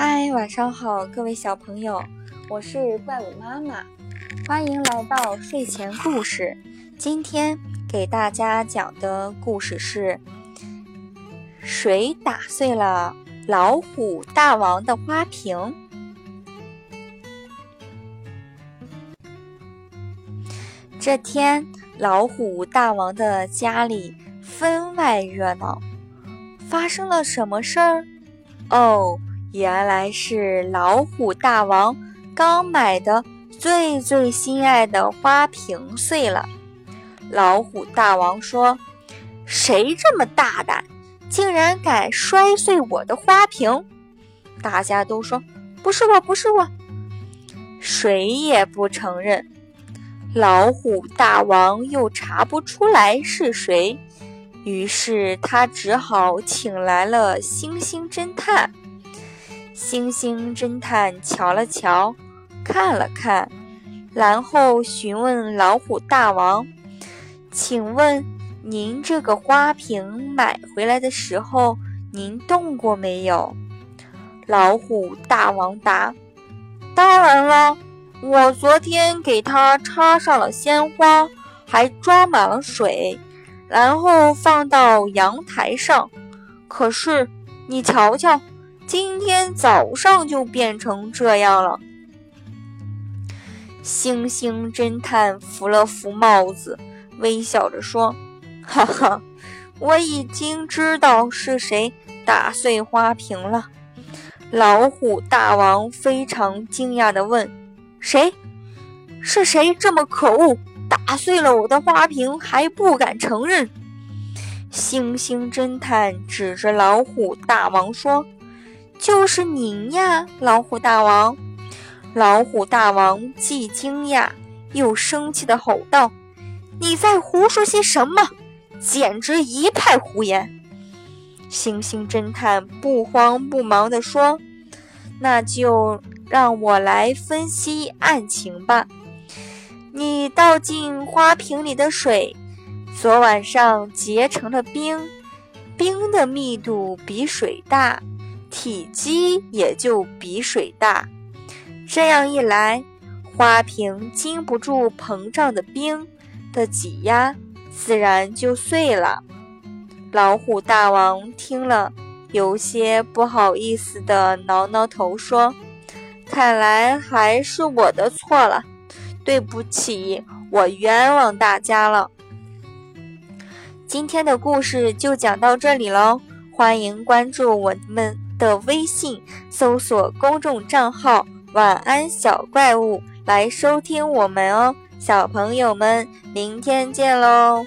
嗨，晚上好，各位小朋友，我是怪物妈妈，欢迎来到睡前故事。今天给大家讲的故事是：谁打碎了老虎大王的花瓶？这天，老虎大王的家里分外热闹，发生了什么事儿？哦。原来是老虎大王刚买的最最心爱的花瓶碎了。老虎大王说：“谁这么大胆，竟然敢摔碎我的花瓶？”大家都说：“不是我，不是我。”谁也不承认。老虎大王又查不出来是谁，于是他只好请来了星星侦探。星星侦探瞧了瞧，看了看，然后询问老虎大王：“请问您这个花瓶买回来的时候，您动过没有？”老虎大王答：“当然了，我昨天给它插上了鲜花，还装满了水，然后放到阳台上。可是你瞧瞧。”今天早上就变成这样了。星星侦探扶了扶帽子，微笑着说：“哈哈，我已经知道是谁打碎花瓶了。”老虎大王非常惊讶地问：“谁？是谁这么可恶，打碎了我的花瓶还不敢承认？”星星侦探指着老虎大王说。就是您呀，老虎大王！老虎大王既惊讶又生气地吼道：“你在胡说些什么？简直一派胡言！”星星侦探不慌不忙地说：“那就让我来分析案情吧。你倒进花瓶里的水，昨晚上结成了冰，冰的密度比水大。”体积也就比水大，这样一来，花瓶经不住膨胀的冰的挤压，自然就碎了。老虎大王听了，有些不好意思的挠挠头，说：“看来还是我的错了，对不起，我冤枉大家了。”今天的故事就讲到这里喽，欢迎关注我们。的微信搜索公众账号“晚安小怪物”来收听我们哦，小朋友们，明天见喽！